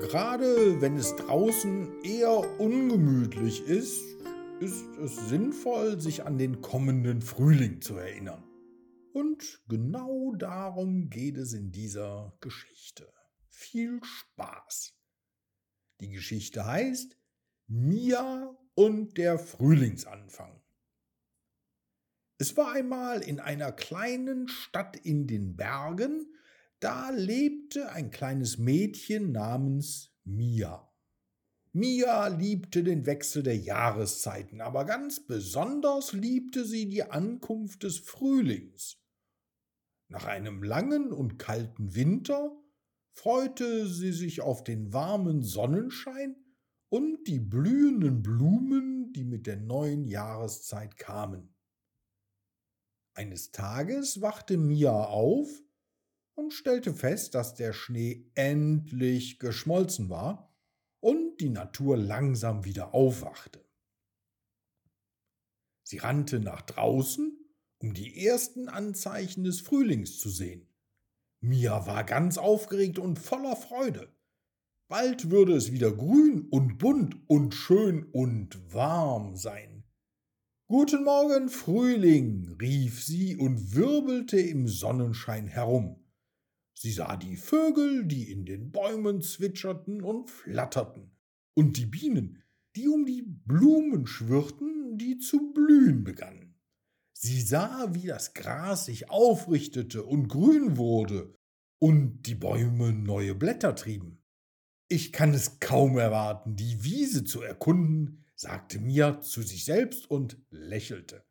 Gerade wenn es draußen eher ungemütlich ist, ist es sinnvoll, sich an den kommenden Frühling zu erinnern. Und genau darum geht es in dieser Geschichte. Viel Spaß! Die Geschichte heißt Mia und der Frühlingsanfang. Es war einmal in einer kleinen Stadt in den Bergen, da lebte ein kleines Mädchen namens Mia. Mia liebte den Wechsel der Jahreszeiten, aber ganz besonders liebte sie die Ankunft des Frühlings. Nach einem langen und kalten Winter freute sie sich auf den warmen Sonnenschein und die blühenden Blumen, die mit der neuen Jahreszeit kamen. Eines Tages wachte Mia auf und stellte fest, dass der Schnee endlich geschmolzen war und die Natur langsam wieder aufwachte. Sie rannte nach draußen, um die ersten Anzeichen des Frühlings zu sehen. Mia war ganz aufgeregt und voller Freude. Bald würde es wieder grün und bunt und schön und warm sein. Guten Morgen, Frühling, rief sie und wirbelte im Sonnenschein herum. Sie sah die Vögel, die in den Bäumen zwitscherten und flatterten, und die Bienen, die um die Blumen schwirrten, die zu blühen begannen. Sie sah, wie das Gras sich aufrichtete und grün wurde und die Bäume neue Blätter trieben. Ich kann es kaum erwarten, die Wiese zu erkunden, sagte Mia zu sich selbst und lächelte.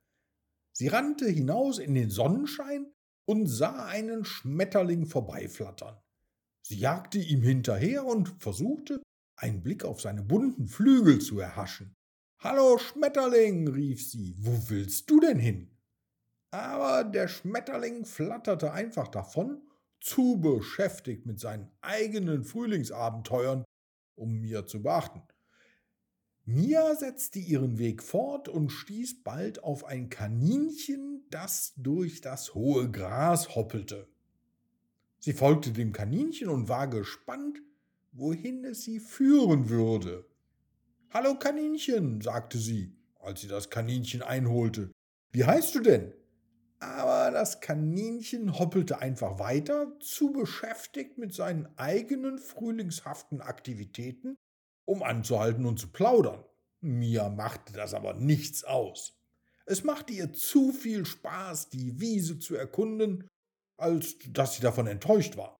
Sie rannte hinaus in den Sonnenschein und sah einen Schmetterling vorbeiflattern. Sie jagte ihm hinterher und versuchte, einen Blick auf seine bunten Flügel zu erhaschen. Hallo Schmetterling, rief sie, wo willst du denn hin? Aber der Schmetterling flatterte einfach davon, zu beschäftigt mit seinen eigenen Frühlingsabenteuern, um mir zu beachten. Mia setzte ihren Weg fort und stieß bald auf ein Kaninchen, das durch das hohe Gras hoppelte. Sie folgte dem Kaninchen und war gespannt, wohin es sie führen würde. Hallo Kaninchen, sagte sie, als sie das Kaninchen einholte. Wie heißt du denn? Aber das Kaninchen hoppelte einfach weiter, zu beschäftigt mit seinen eigenen frühlingshaften Aktivitäten um anzuhalten und zu plaudern. Mir machte das aber nichts aus. Es machte ihr zu viel Spaß, die Wiese zu erkunden, als dass sie davon enttäuscht war.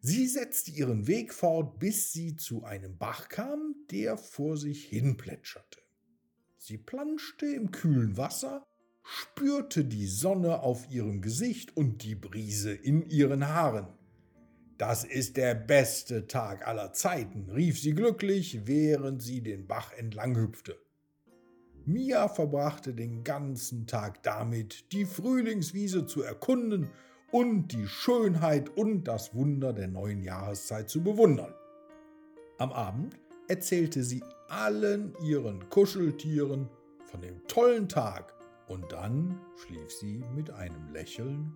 Sie setzte ihren Weg fort, bis sie zu einem Bach kam, der vor sich hin plätscherte. Sie planschte im kühlen Wasser, spürte die Sonne auf ihrem Gesicht und die Brise in ihren Haaren. Das ist der beste Tag aller Zeiten, rief sie glücklich, während sie den Bach entlang hüpfte. Mia verbrachte den ganzen Tag damit, die Frühlingswiese zu erkunden und die Schönheit und das Wunder der neuen Jahreszeit zu bewundern. Am Abend erzählte sie allen ihren Kuscheltieren von dem tollen Tag und dann schlief sie mit einem Lächeln